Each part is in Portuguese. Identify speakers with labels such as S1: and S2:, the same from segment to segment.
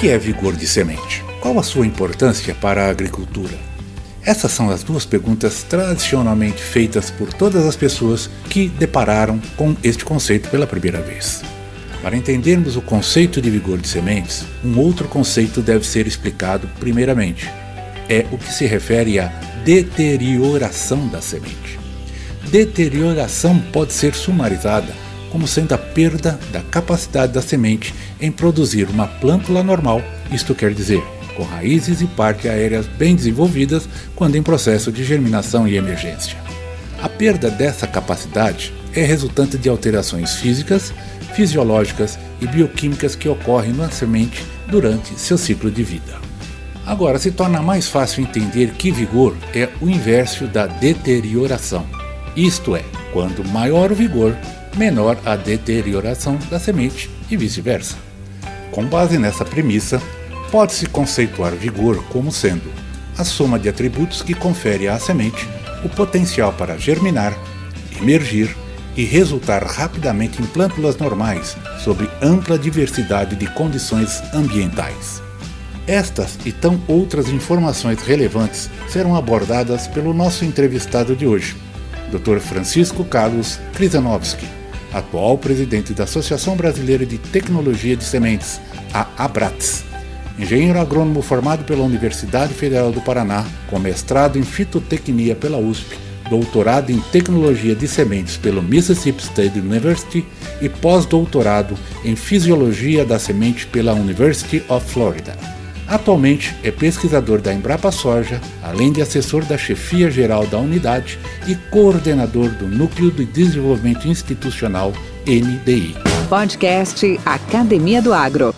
S1: Que é vigor de semente? Qual a sua importância para a agricultura? Essas são as duas perguntas tradicionalmente feitas por todas as pessoas que depararam com este conceito pela primeira vez. Para entendermos o conceito de vigor de sementes, um outro conceito deve ser explicado primeiramente. É o que se refere à deterioração da semente. Deterioração pode ser sumarizada como sendo a perda da capacidade da semente em produzir uma plântula normal, isto quer dizer, com raízes e partes aéreas bem desenvolvidas quando em processo de germinação e emergência. A perda dessa capacidade é resultante de alterações físicas, fisiológicas e bioquímicas que ocorrem na semente durante seu ciclo de vida. Agora, se torna mais fácil entender que vigor é o inverso da deterioração. Isto é, quando maior o vigor, menor a deterioração da semente e vice-versa. Com base nessa premissa, pode-se conceituar vigor como sendo a soma de atributos que confere à semente o potencial para germinar, emergir e resultar rapidamente em plântulas normais sob ampla diversidade de condições ambientais. Estas e tão outras informações relevantes serão abordadas pelo nosso entrevistado de hoje, Dr. Francisco Carlos Krizanovski atual presidente da Associação Brasileira de Tecnologia de Sementes, a ABRATS. Engenheiro agrônomo formado pela Universidade Federal do Paraná, com mestrado em fitotecnia pela USP, doutorado em tecnologia de sementes pelo Mississippi State University e pós-doutorado em fisiologia da semente pela University of Florida. Atualmente é pesquisador da Embrapa Soja, além de assessor da chefia geral da unidade e coordenador do Núcleo de Desenvolvimento Institucional NDI.
S2: Podcast Academia do Agro.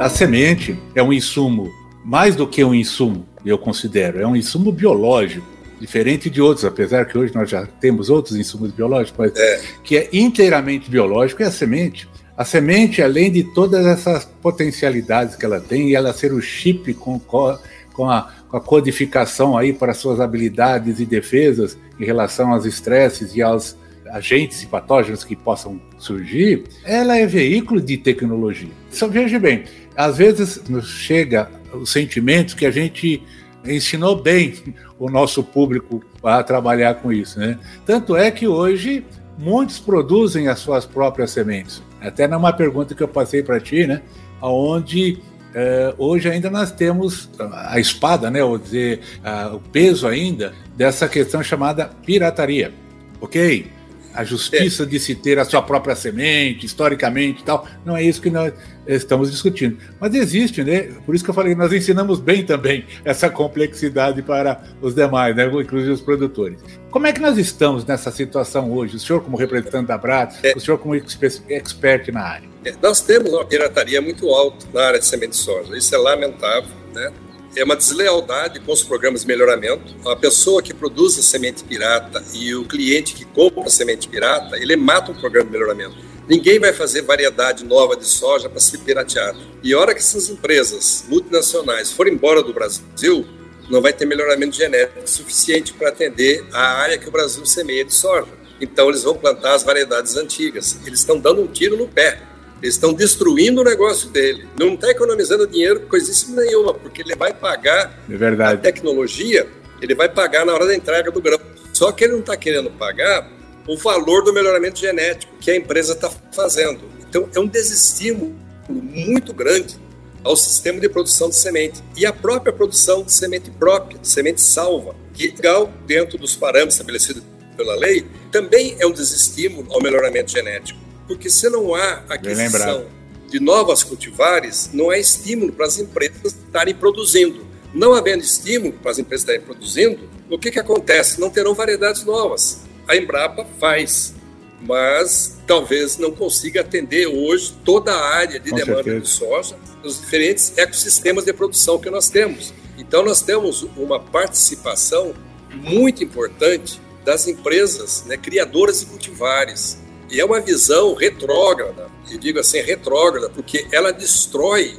S1: A semente é um insumo, mais do que um insumo, eu considero, é um insumo biológico diferente de outros, apesar que hoje nós já temos outros insumos biológicos, mas é. que é inteiramente biológico, é a semente. A semente, além de todas essas potencialidades que ela tem, e ela ser o chip com, com, a, com a codificação aí para suas habilidades e defesas em relação aos estresses e aos agentes e patógenos que possam surgir, ela é veículo de tecnologia. Só veja bem, às vezes nos chega o sentimento que a gente ensinou bem o nosso público a trabalhar com isso, né? Tanto é que hoje muitos produzem as suas próprias sementes. Até numa pergunta que eu passei para ti, né? Onde é, hoje ainda nós temos a espada, né? Ou dizer, a, o peso ainda dessa questão chamada pirataria. Ok? A justiça é. de se ter a sua própria semente, historicamente e tal. Não é isso que nós estamos discutindo. Mas existe, né? Por isso que eu falei, nós ensinamos bem também essa complexidade para os demais, né? inclusive os produtores. Como é que nós estamos nessa situação hoje? O senhor, como representante da Brat, é. o senhor, como expert na área?
S3: É, nós temos uma pirataria muito alta na área de semente de soja. Isso é lamentável, né? É uma deslealdade com os programas de melhoramento. A pessoa que produz a semente pirata e o cliente que compra a semente pirata, ele mata o programa de melhoramento. Ninguém vai fazer variedade nova de soja para ser pirateado. E a hora que essas empresas multinacionais forem embora do Brasil, não vai ter melhoramento genético suficiente para atender a área que o Brasil semeia de soja. Então eles vão plantar as variedades antigas. Eles estão dando um tiro no pé eles estão destruindo o negócio dele. Não está economizando dinheiro coisíssima nenhuma, porque ele vai pagar
S1: é a
S3: tecnologia, ele vai pagar na hora da entrega do grão. Só que ele não está querendo pagar o valor do melhoramento genético que a empresa está fazendo. Então, é um desestímulo muito grande ao sistema de produção de semente e a própria produção de semente própria, de semente salva, que é legal dentro dos parâmetros estabelecidos pela lei, também é um desestímulo ao melhoramento genético. Porque se não há aquisição de novas cultivares, não há estímulo para as empresas estarem produzindo. Não havendo estímulo para as empresas estarem produzindo, o que, que acontece? Não terão variedades novas. A Embrapa faz, mas talvez não consiga atender hoje toda a área de
S1: Com
S3: demanda
S1: certeza.
S3: de soja nos diferentes ecossistemas de produção que nós temos. Então, nós temos uma participação muito importante das empresas né, criadoras de cultivares. E é uma visão retrógrada, e digo assim, retrógrada, porque ela destrói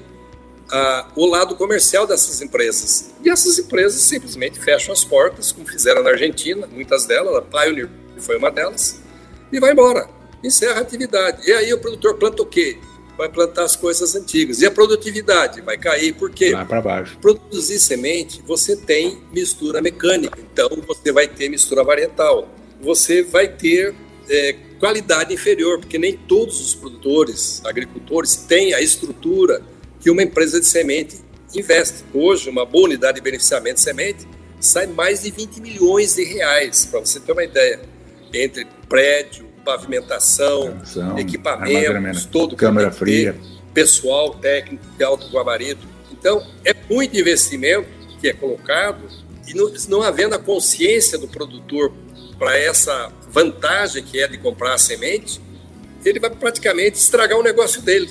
S3: ah, o lado comercial dessas empresas. E essas empresas simplesmente fecham as portas, como fizeram na Argentina, muitas delas, a Pioneer foi uma delas, e vai embora, encerra a atividade. E aí o produtor planta o quê? Vai plantar as coisas antigas. E a produtividade vai cair, por quê?
S1: Lá para baixo.
S3: Produzir semente, você tem mistura mecânica, então você vai ter mistura varietal. Você vai ter é, qualidade inferior, porque nem todos os produtores, agricultores, têm a estrutura que uma empresa de semente investe. Hoje, uma boa unidade de beneficiamento de semente sai mais de 20 milhões de reais, para você ter uma ideia, entre prédio, pavimentação,
S1: Atenção,
S3: equipamentos, todo
S1: câmara fria.
S3: pessoal técnico de alto gabarito. Então, é muito investimento que é colocado e não, não havendo a consciência do produtor para essa vantagem que é de comprar a semente, ele vai praticamente estragar o negócio dele.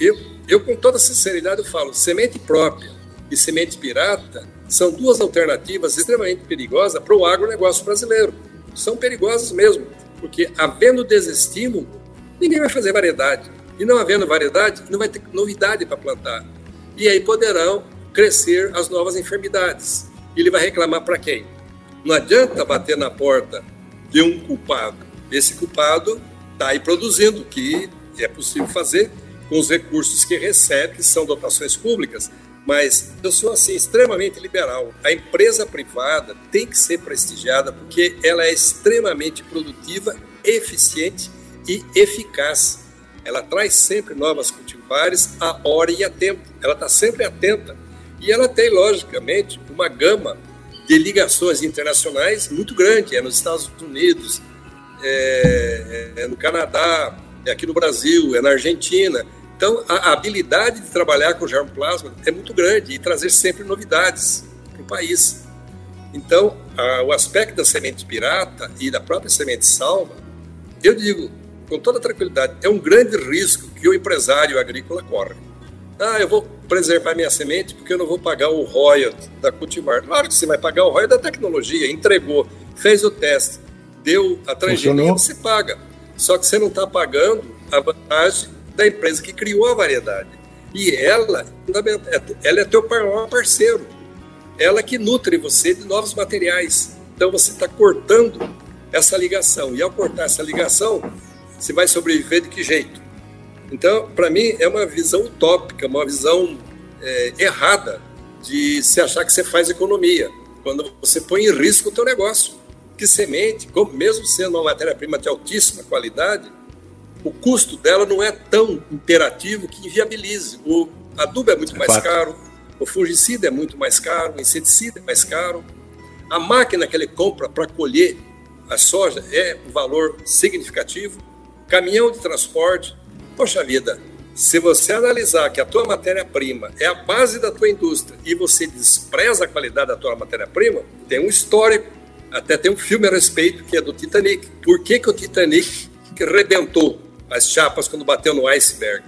S3: Eu, eu com toda sinceridade, eu falo, semente própria e semente pirata são duas alternativas extremamente perigosas para o agronegócio brasileiro. São perigosas mesmo, porque havendo desestímulo, ninguém vai fazer variedade. E não havendo variedade, não vai ter novidade para plantar. E aí poderão crescer as novas enfermidades. Ele vai reclamar para quem? Não adianta bater na porta de um culpado. Esse culpado está aí produzindo, que é possível fazer com os recursos que recebe, que são dotações públicas. Mas eu sou assim extremamente liberal. A empresa privada tem que ser prestigiada porque ela é extremamente produtiva, eficiente e eficaz. Ela traz sempre novas cultivares a hora e a tempo. Ela está sempre atenta e ela tem logicamente uma gama de ligações internacionais muito grande. É nos Estados Unidos, é, é no Canadá, é aqui no Brasil, é na Argentina. Então, a habilidade de trabalhar com germplasma é muito grande e trazer sempre novidades para o país. Então, a, o aspecto da semente pirata e da própria semente salva, eu digo com toda tranquilidade, é um grande risco que o empresário agrícola corre. Ah, eu vou preservar minha semente porque eu não vou pagar o royalty da cultivar. Claro que você vai pagar o royalty da tecnologia, entregou, fez o teste, deu a transgenia, você paga. Só que você não está pagando a vantagem da empresa que criou a variedade. E ela, ela é teu maior parceiro. Ela que nutre você de novos materiais. Então você está cortando essa ligação. E ao cortar essa ligação, você vai sobreviver de que jeito? Então, para mim, é uma visão utópica, uma visão é, errada de se achar que você faz economia, quando você põe em risco o teu negócio. Que semente, mesmo sendo uma matéria-prima de altíssima qualidade, o custo dela não é tão imperativo que inviabilize. O adubo é muito mais Fato. caro, o fungicida é muito mais caro, o inseticida é mais caro. A máquina que ele compra para colher a soja é um valor significativo. Caminhão de transporte, poxa vida, se você analisar que a tua matéria-prima é a base da tua indústria e você despreza a qualidade da tua matéria-prima, tem um histórico, até tem um filme a respeito que é do Titanic. Por que, que o Titanic rebentou as chapas quando bateu no iceberg?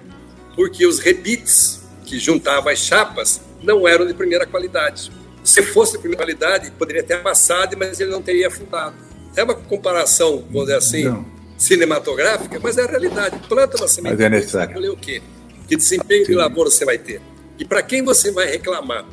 S3: Porque os rebites que juntavam as chapas não eram de primeira qualidade. Se fosse de primeira qualidade, poderia ter amassado, mas ele não teria afundado. É uma comparação, vamos dizer assim, não cinematográfica, mas é a realidade. Planta uma semente,
S1: mas é necessário.
S3: Você o quê? Que desempenho Sim. de lavoura você vai ter? E para quem você vai reclamar?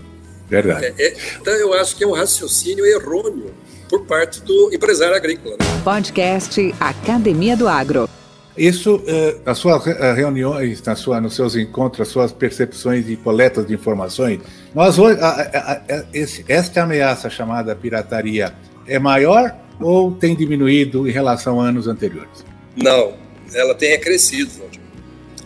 S1: Verdade.
S3: É, é, então eu acho que é um raciocínio errôneo por parte do empresário agrícola. Né?
S2: Podcast Academia do Agro.
S1: Isso, eh, nas suas reuniões, nas sua, nos seus encontros, as suas percepções e coletas de informações, nós hoje, a, a, a, esse, esta ameaça chamada pirataria é maior ou tem diminuído em relação a anos anteriores?
S3: Não, ela tem crescido.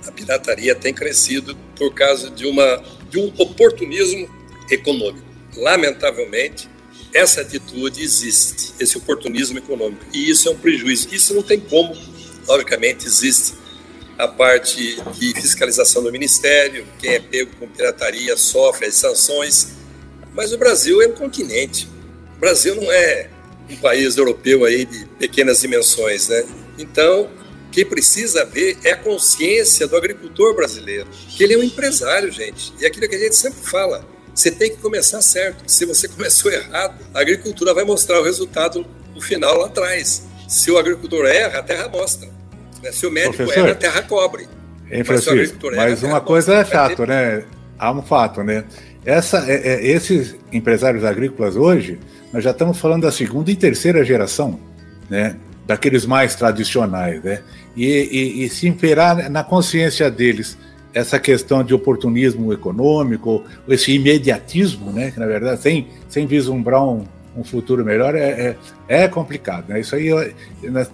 S3: A pirataria tem crescido por causa de, uma, de um oportunismo econômico. Lamentavelmente, essa atitude existe, esse oportunismo econômico, e isso é um prejuízo. Isso não tem como, logicamente, existe a parte de fiscalização do Ministério, quem é pego com pirataria sofre as sanções, mas o Brasil é um continente. O Brasil não é um país europeu aí de pequenas dimensões, né? Então, quem precisa ver é a consciência do agricultor brasileiro, que ele é um empresário, gente. E é aquilo que a gente sempre fala, você tem que começar certo. Se você começou errado, a agricultura vai mostrar o resultado no final lá atrás. Se o agricultor erra, a terra mostra. Né? Se o médico Professor, erra, a terra cobre.
S1: Hein, Francisco, mas, mas uma coisa é fato, né? Há um fato, né? Essa, é, é, esses empresários agrícolas hoje, nós já estamos falando da segunda e terceira geração, né? Daqueles mais tradicionais, né? E, e, e se imperar na consciência deles essa questão de oportunismo econômico, esse imediatismo, né? Que na verdade, sem, sem vislumbrar um, um futuro melhor, é, é, é complicado. Né? Isso aí é,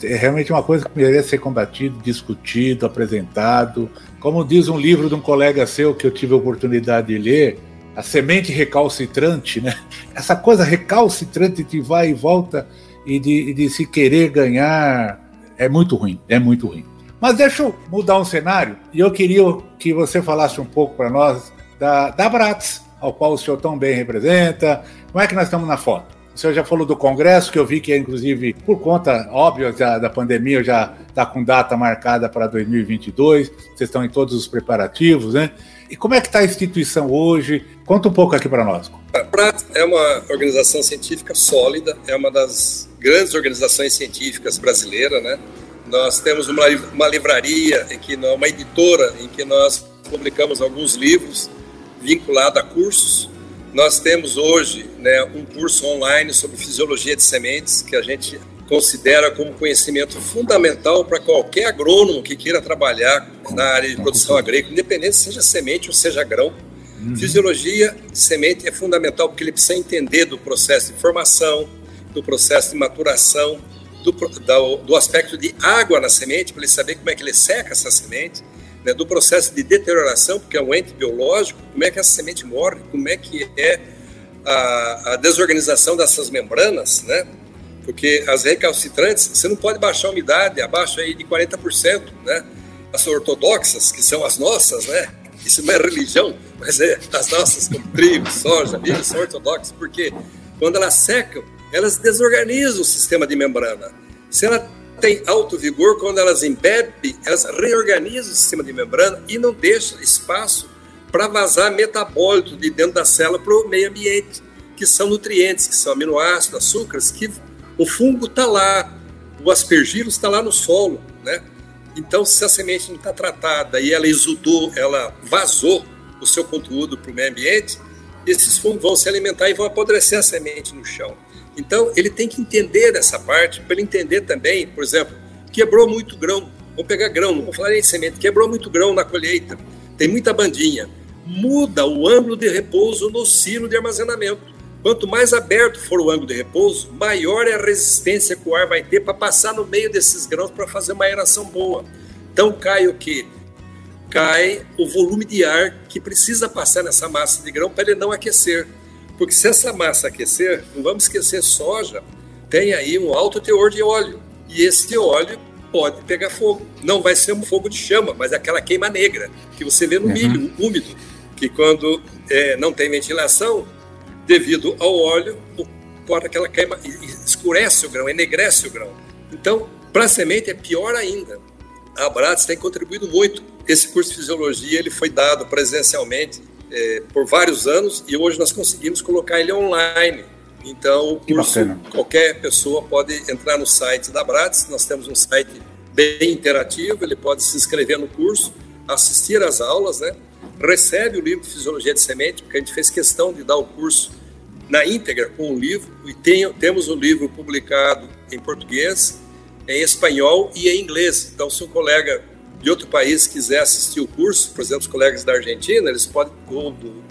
S1: é, realmente uma coisa que merece ser combatido, discutido, apresentado. Como diz um livro de um colega seu que eu tive a oportunidade de ler, A Semente Recalcitrante, né? essa coisa recalcitrante de vai e volta e de, de se querer ganhar é muito ruim, é muito ruim. Mas deixa eu mudar um cenário e eu queria que você falasse um pouco para nós da, da Bratz, ao qual o senhor tão bem representa. Como é que nós estamos na foto? O senhor já falou do Congresso, que eu vi que, inclusive, por conta, óbvio, já, da pandemia, já está com data marcada para 2022, vocês estão em todos os preparativos, né? E como é que está a instituição hoje? Conta um pouco aqui para nós.
S3: A PRAT é uma organização científica sólida, é uma das grandes organizações científicas brasileiras, né? Nós temos uma, uma livraria, em que, uma editora, em que nós publicamos alguns livros vinculados a cursos, nós temos hoje né, um curso online sobre fisiologia de sementes que a gente considera como conhecimento fundamental para qualquer agrônomo que queira trabalhar na área de produção agrícola, independente seja semente ou seja grão. Uhum. Fisiologia de semente é fundamental porque ele precisa entender do processo de formação, do processo de maturação, do, do, do aspecto de água na semente, para ele saber como é que ele seca essa semente né, do processo de deterioração, porque é um ente biológico, como é que essa semente morre, como é que é a, a desorganização dessas membranas, né? Porque as recalcitrantes, você não pode baixar a umidade abaixo aí de 40%, né? As ortodoxas, que são as nossas, né? Isso não é religião, mas é as nossas, como trigo, soja, milho, são ortodoxas, porque quando elas secam, elas desorganizam o sistema de membrana. Se ela tem alto vigor, quando elas embebem, elas reorganizam o sistema de membrana e não deixam espaço para vazar metabólito de dentro da célula para o meio ambiente, que são nutrientes, que são aminoácidos, açúcares, que o fungo está lá, o aspergillus está lá no solo, né? Então, se a semente não está tratada e ela exudou, ela vazou o seu conteúdo para o meio ambiente, esses fungos vão se alimentar e vão apodrecer a semente no chão. Então, ele tem que entender essa parte, para ele entender também, por exemplo, quebrou muito grão. Vamos pegar grão, não vou falar em semente, quebrou muito grão na colheita, tem muita bandinha. Muda o ângulo de repouso no silo de armazenamento. Quanto mais aberto for o ângulo de repouso, maior é a resistência que o ar vai ter para passar no meio desses grãos para fazer uma aeração boa. Então cai o que? Cai o volume de ar que precisa passar nessa massa de grão para ele não aquecer. Porque se essa massa aquecer, não vamos esquecer, soja tem aí um alto teor de óleo. E esse óleo pode pegar fogo. Não vai ser um fogo de chama, mas é aquela queima negra que você vê no uhum. milho úmido, que quando é, não tem ventilação, devido ao óleo, pode aquela queima escurece o grão, enegrece o grão. Então, para a semente é pior ainda. A Abrats tem contribuído muito. Esse curso de fisiologia ele foi dado presencialmente é, por vários anos e hoje nós conseguimos colocar ele online. Então, o curso, qualquer pessoa pode entrar no site da Brats, nós temos um site bem interativo, ele pode se inscrever no curso, assistir às aulas, né? recebe o livro de Fisiologia de Semente, porque a gente fez questão de dar o curso na íntegra com o livro, e tem, temos o livro publicado em português, em espanhol e em inglês. Então, se um colega de outro país quiser assistir o curso, por exemplo, os colegas da Argentina, eles podem, ou do,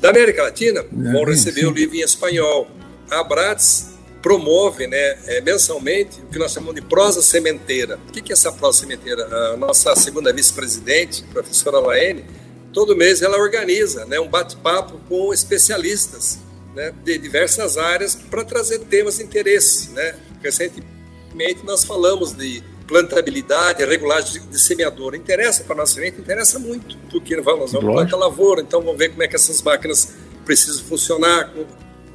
S3: da América Latina, é, vão receber sim. o livro em espanhol. A Abrats promove né, é, mensalmente o que nós chamamos de prosa sementeira. O que é essa prosa sementeira? A nossa segunda vice-presidente, professora Laene, todo mês ela organiza né, um bate-papo com especialistas né, de diversas áreas para trazer temas de interesse. Né? Recentemente nós falamos de plantabilidade, regulagem de semeadora. Interessa para a nossa semente? Interessa muito, porque vamos, vamos plantar lavoura, então vamos ver como é que essas máquinas precisam funcionar.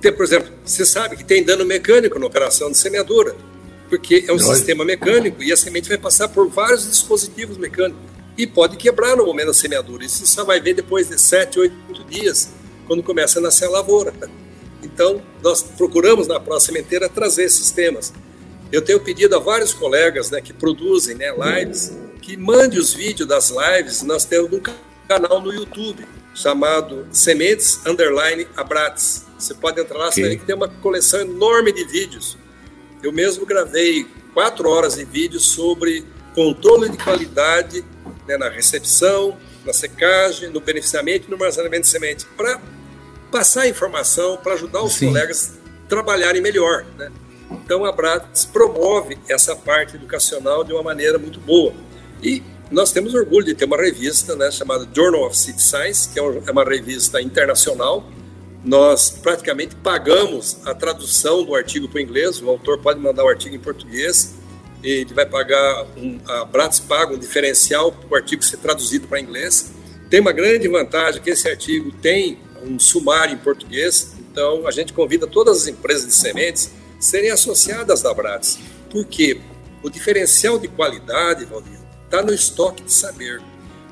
S3: Tem, por exemplo, você sabe que tem dano mecânico na operação de semeadura. porque é um sistema mecânico e a semente vai passar por vários dispositivos mecânicos e pode quebrar no momento da semeadura. Isso só vai ver depois de 7, 8 dias, quando começa a nascer a lavoura. Então, nós procuramos na próxima inteira trazer esses temas. Eu tenho pedido a vários colegas né, que produzem né, lives que mande os vídeos das lives. Nós temos um canal no YouTube chamado Sementes Underline Abrates. Você pode entrar lá, okay. que tem uma coleção enorme de vídeos. Eu mesmo gravei quatro horas de vídeos sobre controle de qualidade né, na recepção, na secagem, no beneficiamento e no armazenamento de semente, para passar informação, para ajudar os Sim. colegas a trabalharem melhor. Né? Então a Bratis promove essa parte educacional de uma maneira muito boa. E nós temos orgulho de ter uma revista né, chamada Journal of City Science, que é, é uma revista internacional. Nós praticamente pagamos a tradução do artigo para o inglês, o autor pode mandar o artigo em português, ele vai pagar, um, a Bratis paga um diferencial para o artigo ser traduzido para inglês. Tem uma grande vantagem que esse artigo tem um sumário em português, então a gente convida todas as empresas de sementes a serem associadas da Bratis. Por quê? O diferencial de qualidade, Valdir, está no estoque de saber.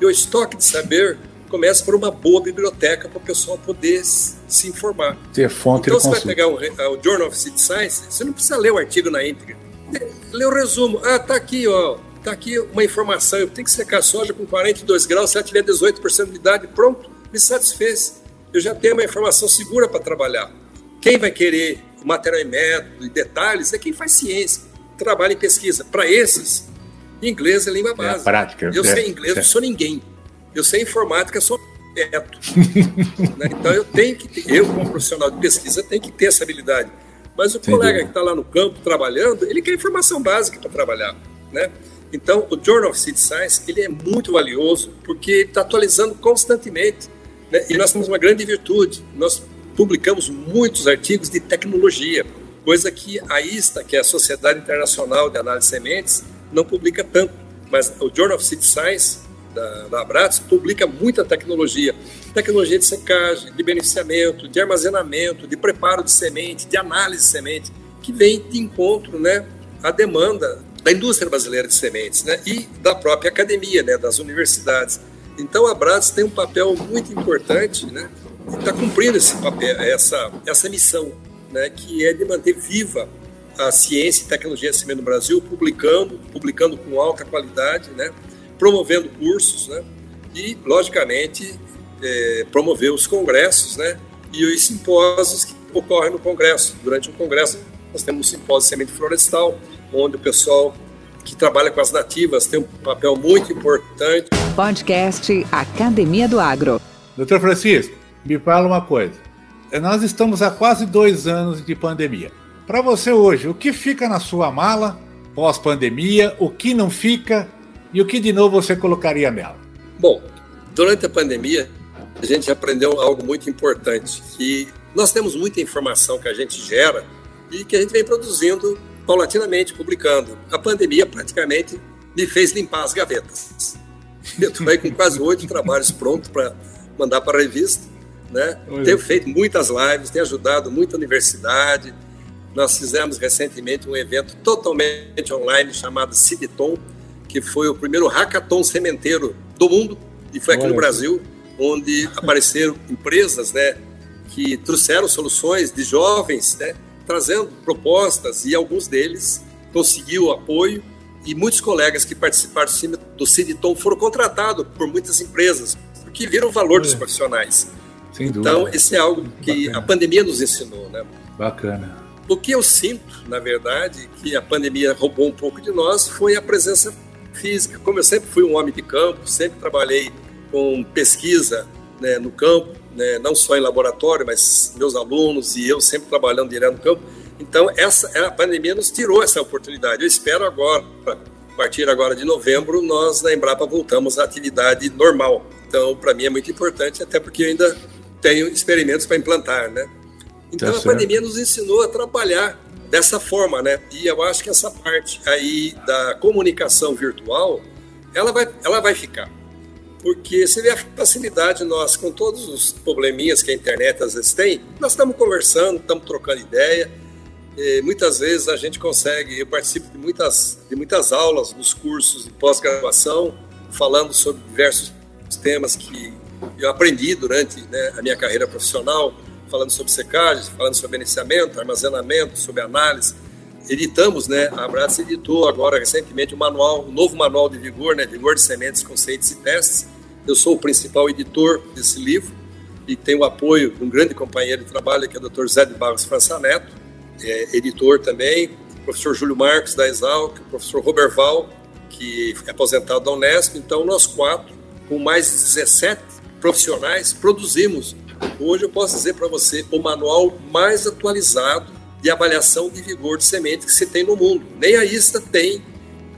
S3: E o estoque de saber começa por uma boa biblioteca para o pessoal poder se informar.
S1: Ter fonte
S3: então, você vai pegar o, o, Journal of City Science, você não precisa ler o artigo na íntegra. Lê o resumo. Ah, tá aqui, ó. Tá aqui uma informação. Eu tenho que secar soja com 42 graus. Se ela tiver 18% de idade, pronto, me satisfez. Eu já tenho uma informação segura para trabalhar. Quem vai querer material e método e detalhes é quem faz ciência, trabalha em pesquisa. Para esses, Inglês é língua é básica. É prática. Eu é, sei inglês, é. não sou ninguém. Eu sei informática, sou neto. né? Então eu tenho que ter, eu como profissional de pesquisa tenho que ter essa habilidade. Mas o Sem colega que está lá no campo trabalhando, ele quer informação básica para trabalhar, né? Então o Journal of City Science ele é muito valioso porque está atualizando constantemente. Né? E nós temos uma grande virtude. Nós publicamos muitos artigos de tecnologia, coisa que a ISTA, que é a Sociedade Internacional de Análise de Sementes, não publica tanto, mas o Journal of City Science da, da publica muita tecnologia, tecnologia de secagem, de beneficiamento, de armazenamento, de preparo de semente, de análise de semente, que vem de encontro, né, à demanda da indústria brasileira de sementes, né, e da própria academia, né, das universidades. Então a Abratis tem um papel muito importante, né, está cumprindo esse papel, essa essa missão, né, que é de manter viva a ciência e tecnologia de semente no Brasil, publicando, publicando com alta qualidade, né? promovendo cursos, né? e, logicamente, é, promover os congressos né? e os simpósios que ocorrem no congresso. Durante o congresso, nós temos um simpósio de semente florestal, onde o pessoal que trabalha com as nativas tem um papel muito importante.
S2: Podcast Academia do Agro.
S1: Doutor Francisco, me fala uma coisa. Nós estamos há quase dois anos de pandemia. Para você hoje, o que fica na sua mala pós-pandemia, o que não fica e o que de novo você colocaria nela?
S3: Bom, durante a pandemia, a gente aprendeu algo muito importante, que nós temos muita informação que a gente gera e que a gente vem produzindo paulatinamente, publicando. A pandemia praticamente me fez limpar as gavetas. Eu estou aí com quase oito trabalhos prontos para mandar para a revista. Né? Tenho feito muitas lives, tenho ajudado muita universidade, nós fizemos recentemente um evento totalmente online chamado Civiton, que foi o primeiro hackathon sementeiro do mundo e foi aqui Olha. no Brasil, onde apareceram empresas, né, que trouxeram soluções de jovens, né, trazendo propostas e alguns deles conseguiu apoio e muitos colegas que participaram do Civiton foram contratados por muitas empresas porque viram o valor dos profissionais. Então, esse é algo que Bacana. a pandemia nos ensinou, né?
S1: Bacana.
S3: O que eu sinto, na verdade, que a pandemia roubou um pouco de nós foi a presença física. Como eu sempre fui um homem de campo, sempre trabalhei com pesquisa né, no campo, né, não só em laboratório, mas meus alunos e eu sempre trabalhando direto no campo. Então, essa a pandemia nos tirou essa oportunidade. Eu espero agora, a partir agora de novembro, nós na Embrapa voltamos à atividade normal. Então, para mim é muito importante, até porque eu ainda tenho experimentos para implantar, né? Então tá a pandemia nos ensinou a trabalhar dessa forma, né? E eu acho que essa parte aí da comunicação virtual, ela vai, ela vai ficar. Porque você vê a facilidade nós, com todos os probleminhas que a internet às vezes tem, nós estamos conversando, estamos trocando ideia, muitas vezes a gente consegue, eu participo de muitas, de muitas aulas nos cursos de pós-graduação, falando sobre diversos temas que eu aprendi durante né, a minha carreira profissional, falando sobre secagem, falando sobre beneficiamento, armazenamento, sobre análise. Editamos, né? A Abraço editou agora recentemente um manual, um novo manual de vigor, né? Vigor de sementes, conceitos e testes. Eu sou o principal editor desse livro e tenho o apoio de um grande companheiro de trabalho, que é o Dr. Zé de Barros França Neto, é, editor também, o professor Júlio Marques da Exalc, o professor Robert Val, que é aposentado da Unesp. Então, nós quatro, com mais de 17 profissionais, produzimos, hoje eu posso dizer para você, o manual mais atualizado de avaliação de vigor de semente que se tem no mundo. Nem a ISTA tem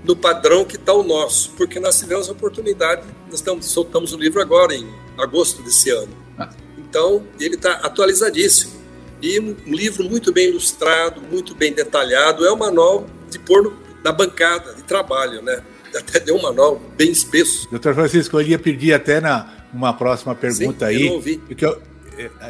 S3: no padrão que está o nosso, porque nós tivemos a oportunidade, nós estamos, soltamos o livro agora, em agosto desse ano. Ah. Então, ele está atualizadíssimo. E um livro muito bem ilustrado, muito bem detalhado, é um manual de pôr no, na bancada de trabalho, né? Até deu um manual bem espesso.
S1: Doutor Francisco, eu ia pedir até na, uma próxima pergunta Sim, aí. Eu ouvi. Porque eu,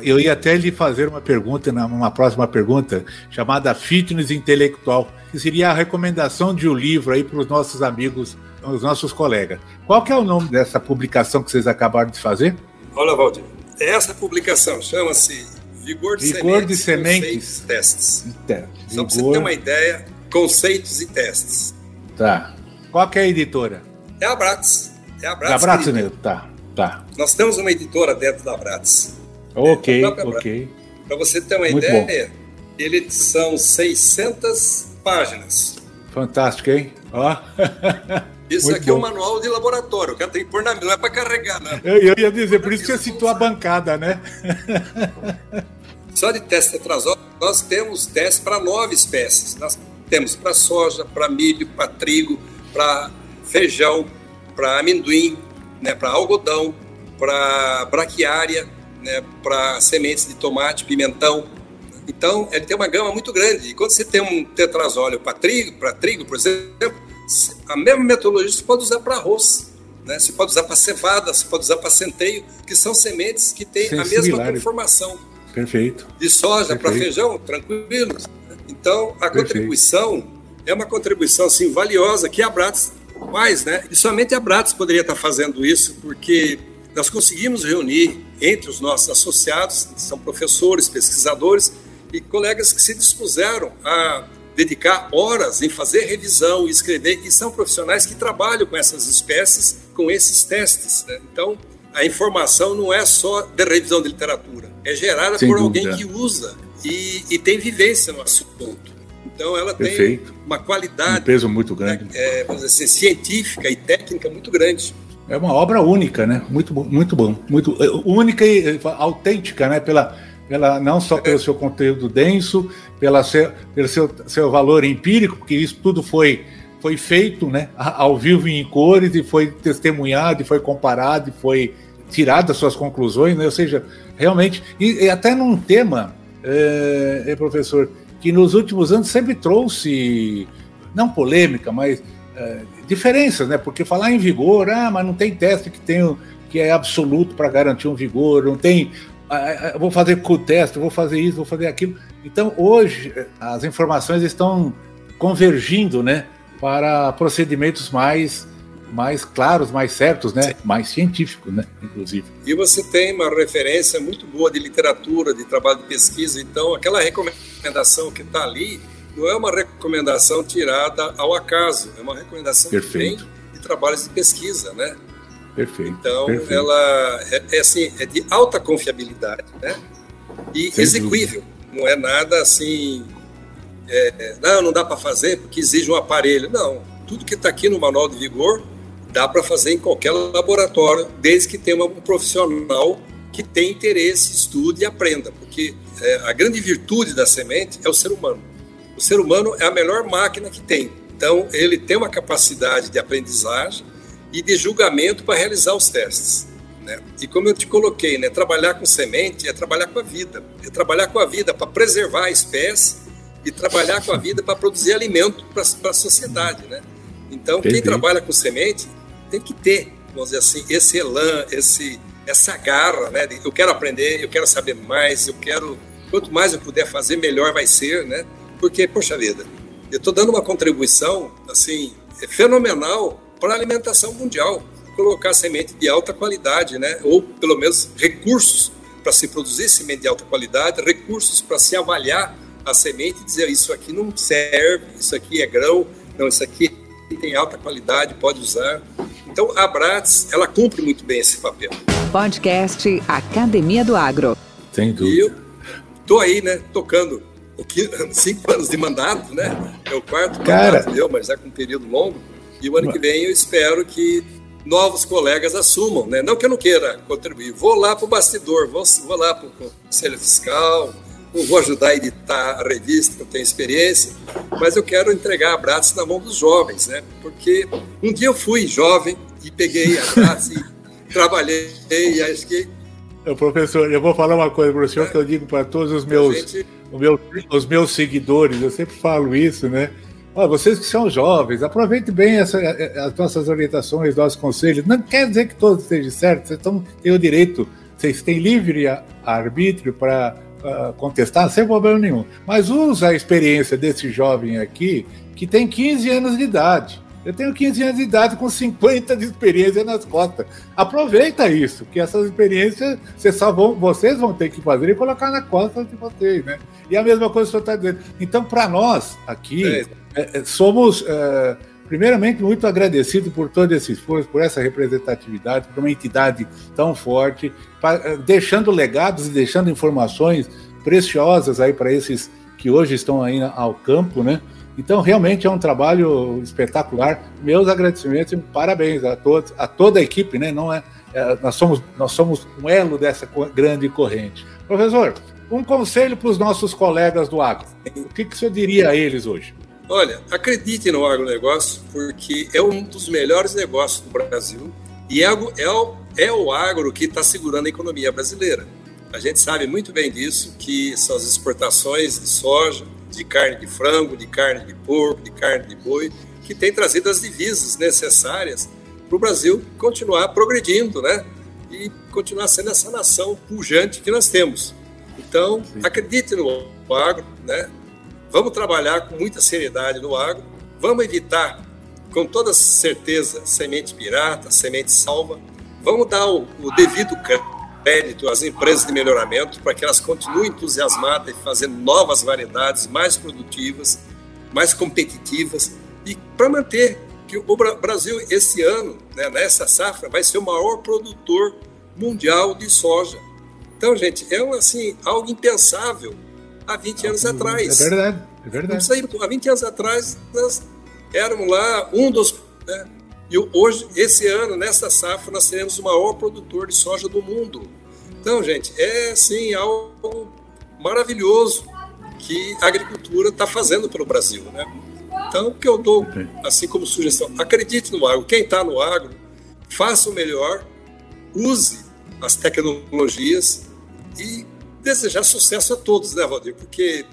S1: eu ia até lhe fazer uma pergunta, uma próxima pergunta, chamada Fitness Intelectual, que seria a recomendação de um livro aí para os nossos amigos, os nossos colegas. Qual que é o nome dessa publicação que vocês acabaram de fazer?
S3: Olha, Valdir, essa publicação chama-se Vigor de
S1: Vigor Sementes, de sementes.
S3: e Testes. Então, Só para você ter uma ideia, conceitos e testes.
S1: Tá. Qual que é a editora?
S3: É a Bratis.
S1: É a Bratis. É a Bratis, né? Tá. Tá.
S3: Nós temos uma editora dentro da Bratis.
S1: Ok, é, ok.
S3: Para você ter uma Muito ideia, bom. ele são 600 páginas.
S1: Fantástico, hein? Ó.
S3: Isso Muito aqui bom. é um manual de laboratório, o cara tem que pôr na não é para carregar, né?
S1: Eu, eu, ia dizer, por isso que você citou a bancada, né?
S3: Só de teste tetrazol, nós temos testes para nove espécies. Nós temos para soja, para milho, para trigo, para feijão, para amendoim, né, para algodão, para braquiária, né, para sementes de tomate, pimentão. Então, ele tem uma gama muito grande. E quando você tem um tetrazóleo para trigo, para trigo, por exemplo, a mesma metodologia você pode usar para arroz. Né? Você pode usar para cevada, você pode usar para centeio, que são sementes que têm a mesma similares. conformação.
S1: Perfeito.
S3: De soja para feijão, tranquilo. Então, a Perfeito. contribuição é uma contribuição assim, valiosa que a Bratis faz, né? E somente a Bratis poderia estar fazendo isso, porque nós conseguimos reunir entre os nossos associados, que são professores, pesquisadores e colegas que se dispuseram a dedicar horas em fazer revisão e escrever, e são profissionais que trabalham com essas espécies, com esses testes. Né? Então, a informação não é só de revisão de literatura, é gerada Sem por dúvida. alguém que usa e, e, tem vivência no assunto. Então, ela Perfeito. tem uma qualidade.
S1: Um peso muito grande.
S3: É, dizer assim, científica e técnica muito grande.
S1: É uma obra única, né? Muito, muito bom. Muito, é, única e autêntica, né? Pela, pela, não só pelo seu conteúdo denso, pela seu, pelo seu, seu valor empírico, porque isso tudo foi, foi feito né, ao vivo em cores e foi testemunhado, e foi comparado, e foi tirado as suas conclusões, né? ou seja, realmente, e, e até num tema, é, é, professor, que nos últimos anos sempre trouxe, não polêmica, mas é, diferenças, né? Porque falar em vigor, ah, mas não tem teste que tem que é absoluto para garantir um vigor, não tem ah, vou fazer co-teste, vou fazer isso, vou fazer aquilo. Então, hoje, as informações estão convergindo né, para procedimentos mais, mais claros, mais certos, né, mais científicos, né, inclusive.
S3: E você tem uma referência muito boa de literatura, de trabalho de pesquisa, então aquela recomendação que está ali não é uma recomendação tirada ao acaso, é uma recomendação Perfeito. que vem de trabalhos de pesquisa, né?
S1: Perfeito.
S3: Então,
S1: perfeito.
S3: ela é, é, assim, é de alta confiabilidade, né? E Sem execuível. Dúvida. Não é nada assim, é, não, não dá para fazer porque exige um aparelho. Não, tudo que está aqui no Manual de Vigor dá para fazer em qualquer laboratório, desde que tenha um profissional que tem interesse, estude e aprenda, porque é, a grande virtude da semente é o ser humano. O ser humano é a melhor máquina que tem. Então, ele tem uma capacidade de aprendizagem e de julgamento para realizar os testes. Né? E como eu te coloquei, né, trabalhar com semente é trabalhar com a vida, é trabalhar com a vida para preservar a espécie e trabalhar com a vida para produzir alimento para a sociedade. Né? Então, Entendi. quem trabalha com semente tem que ter, vamos dizer assim, esse elan, esse, essa garra, né? De, eu quero aprender, eu quero saber mais, eu quero. Quanto mais eu puder fazer, melhor vai ser, né? Porque, poxa vida, eu estou dando uma contribuição assim fenomenal para a alimentação mundial. Colocar semente de alta qualidade, né? ou pelo menos recursos para se produzir semente de alta qualidade, recursos para se avaliar a semente e dizer isso aqui não serve, isso aqui é grão, não, isso aqui tem alta qualidade, pode usar. Então, a Brats, ela cumpre muito bem esse papel.
S2: Podcast Academia do Agro.
S1: Sem dúvida.
S3: E eu tô aí, né, tocando cinco anos de mandato, né? É o quarto
S1: Cara...
S3: mandato meu, mas é com um período longo. E o ano que vem eu espero que novos colegas assumam, né? Não que eu não queira contribuir, vou lá para o bastidor, vou, vou lá para o Conselho Fiscal, vou ajudar a editar a revista, que eu tenho experiência, mas eu quero entregar a Bratz na mão dos jovens, né? Porque um dia eu fui jovem e peguei a Bratz e trabalhei e acho que...
S1: Professor, eu vou falar uma coisa para o senhor que eu digo para todos os meus, gente... os meus, os meus seguidores, eu sempre falo isso, né? Olha, vocês que são jovens, aproveitem bem essa, as nossas orientações, nossos conselhos. Não quer dizer que todos estejam certos, vocês têm o direito, vocês têm livre arbítrio para contestar sem problema nenhum. Mas usa a experiência desse jovem aqui, que tem 15 anos de idade. Eu tenho 15 anos de idade com 50 de experiência nas costas. Aproveita isso, que essas experiências vocês, só vão, vocês vão ter que fazer e colocar na costa de vocês, né? E a mesma coisa que o senhor está dizendo. Então, para nós aqui, é. É, é somos. É, primeiramente, muito agradecido por todo esse esforço, por essa representatividade, por uma entidade tão forte, pra, eh, deixando legados e deixando informações preciosas aí para esses que hoje estão aí ao campo, né? Então, realmente é um trabalho espetacular. Meus agradecimentos e parabéns a todos, a toda a equipe, né? Não é, é nós somos nós somos um elo dessa grande corrente. Professor, um conselho para os nossos colegas do agro. O que, que o senhor diria a eles hoje?
S3: Olha, acredite no agronegócio, porque é um dos melhores negócios do Brasil e é, é, o, é o agro que está segurando a economia brasileira. A gente sabe muito bem disso, que são as exportações de soja, de carne de frango, de carne de porco, de carne de boi, que tem trazido as divisas necessárias para o Brasil continuar progredindo, né? E continuar sendo essa nação pujante que nós temos. Então, acredite no agro, né? Vamos trabalhar com muita seriedade no agro, vamos evitar, com toda certeza, semente pirata, semente salva, vamos dar o, o devido crédito às empresas de melhoramento para que elas continuem entusiasmadas e fazendo novas variedades mais produtivas, mais competitivas e para manter que o Brasil esse ano, né, nessa safra, vai ser o maior produtor mundial de soja. Então, gente, é assim, algo impensável há 20 anos atrás.
S1: É verdade, é verdade.
S3: Aí, há 20 anos atrás, nós éramos lá um dos. Né, e hoje, esse ano, nessa safra, nós teremos o maior produtor de soja do mundo. Então, gente, é assim algo maravilhoso que a agricultura está fazendo pelo Brasil, né? Então, o que eu dou, assim como sugestão, acredite no agro. Quem está no agro, faça o melhor, use as tecnologias e desejar sucesso a todos, né, Valdir? Porque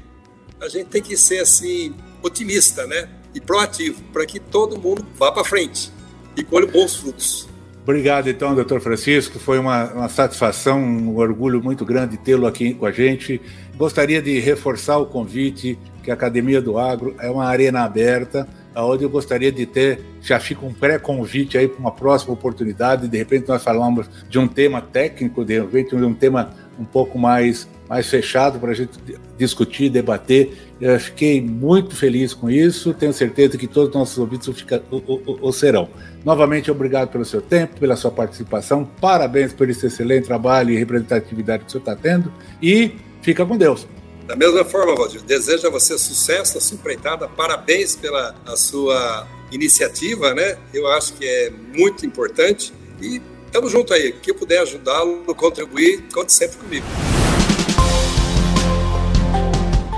S3: a gente tem que ser assim otimista, né? E proativo para que todo mundo vá para frente e colhe bons frutos.
S1: Obrigado, então, doutor Francisco. Foi uma, uma satisfação, um orgulho muito grande tê-lo aqui com a gente. Gostaria de reforçar o convite que a Academia do Agro é uma arena aberta, onde eu gostaria de ter, já fica um pré-convite aí para uma próxima oportunidade. De repente, nós falamos de um tema técnico, de repente, de um tema um pouco mais, mais fechado para a gente discutir, debater. Eu fiquei muito feliz com isso, tenho certeza que todos os nossos ouvintes o, o, o, o serão. Novamente, obrigado pelo seu tempo, pela sua participação, parabéns por esse excelente trabalho e representatividade que o senhor está tendo e fica com Deus.
S3: Da mesma forma, Valdir, desejo a você sucesso, a sua empreitada, parabéns pela a sua iniciativa, né? Eu acho que é muito importante e Tamo junto aí. Que eu puder ajudá-lo, contribuir, conte sempre comigo.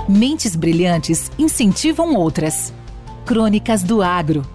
S2: Mentes brilhantes incentivam outras. Crônicas do Agro.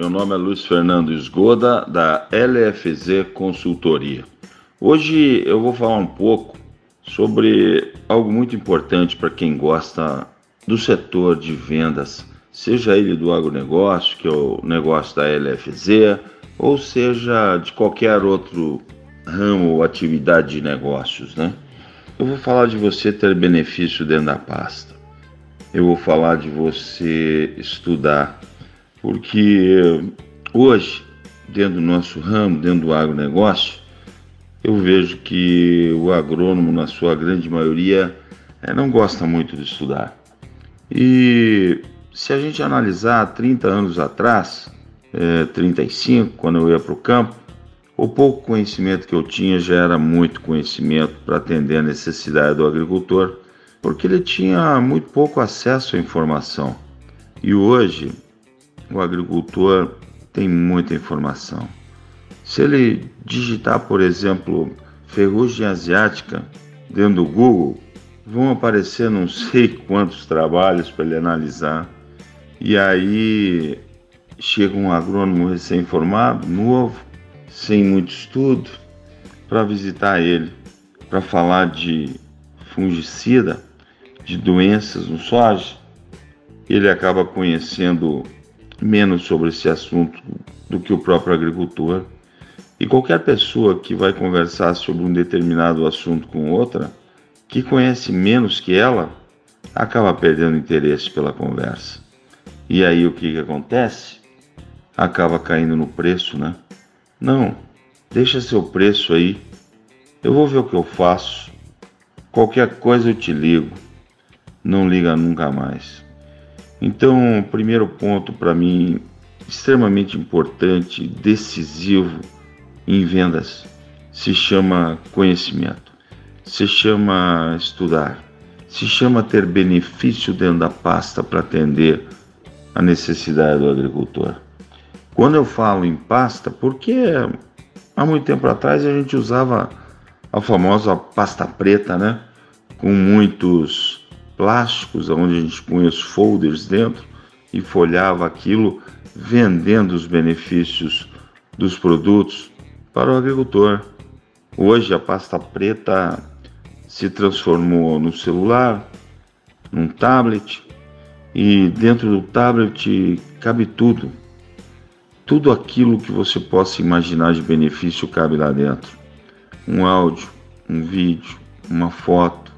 S4: Meu nome é Luiz Fernando Esgoda, da LFZ Consultoria. Hoje eu vou falar um pouco sobre algo muito importante para quem gosta do setor de vendas, seja ele do agronegócio, que é o negócio da LFZ, ou seja de qualquer outro ramo ou atividade de negócios, né? Eu vou falar de você ter benefício dentro da pasta. Eu vou falar de você estudar, porque hoje, dentro do nosso ramo, dentro do agronegócio, eu vejo que o agrônomo, na sua grande maioria, é, não gosta muito de estudar. E se a gente analisar 30 anos atrás, é, 35, quando eu ia para o campo, o pouco conhecimento que eu tinha já era muito conhecimento para atender a necessidade do agricultor, porque ele tinha muito pouco acesso à informação. E hoje, o agricultor tem muita informação. Se ele digitar, por exemplo, ferrugem asiática dentro do Google, vão aparecer não sei quantos trabalhos para ele analisar. E aí chega um agrônomo recém-formado, novo, sem muito estudo, para visitar ele, para falar de fungicida, de doenças no soja. Ele acaba conhecendo menos sobre esse assunto do que o próprio agricultor. E qualquer pessoa que vai conversar sobre um determinado assunto com outra, que conhece menos que ela, acaba perdendo interesse pela conversa. E aí o que, que acontece? Acaba caindo no preço, né? Não, deixa seu preço aí. Eu vou ver o que eu faço. Qualquer coisa eu te ligo. Não liga nunca mais. Então, primeiro ponto para mim extremamente importante, decisivo em vendas se chama conhecimento, se chama estudar, se chama ter benefício dentro da pasta para atender a necessidade do agricultor. Quando eu falo em pasta, porque há muito tempo atrás a gente usava a famosa pasta preta, né? Com muitos plásticos, onde a gente punha os folders dentro e folhava aquilo, vendendo os benefícios dos produtos para o agricultor. Hoje a pasta preta se transformou no celular, num tablet, e dentro do tablet cabe tudo. Tudo aquilo que você possa imaginar de benefício cabe lá dentro. Um áudio, um vídeo, uma foto,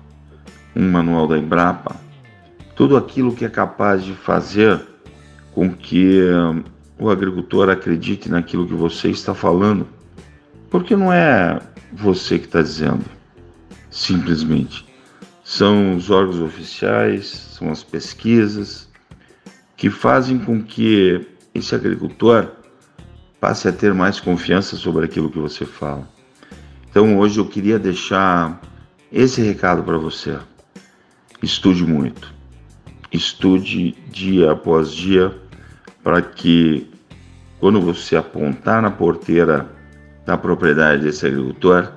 S4: um manual da Embrapa. Tudo aquilo que é capaz de fazer com que o agricultor acredite naquilo que você está falando porque não é você que está dizendo, simplesmente. São os órgãos oficiais, são as pesquisas que fazem com que esse agricultor passe a ter mais confiança sobre aquilo que você fala. Então hoje eu queria deixar esse recado para você. Estude muito. Estude dia após dia para que quando você apontar na porteira da propriedade desse agricultor,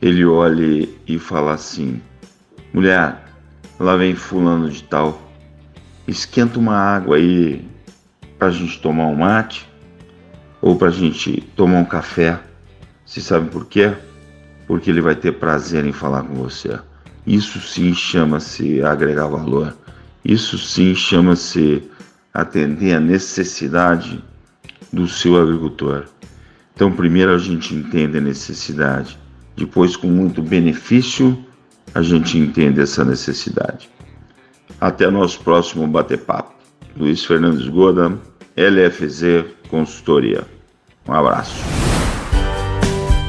S4: ele olhe e fala assim: mulher, lá vem fulano de tal, esquenta uma água aí para a gente tomar um mate ou para a gente tomar um café. Você sabe por quê? Porque ele vai ter prazer em falar com você. Isso sim chama-se agregar valor. Isso sim chama-se atender a necessidade do seu agricultor. Então, primeiro a gente entende a necessidade, depois, com muito benefício, a gente entende essa necessidade. Até nosso próximo bate-papo. Luiz Fernandes Goda, LFZ Consultoria. Um abraço.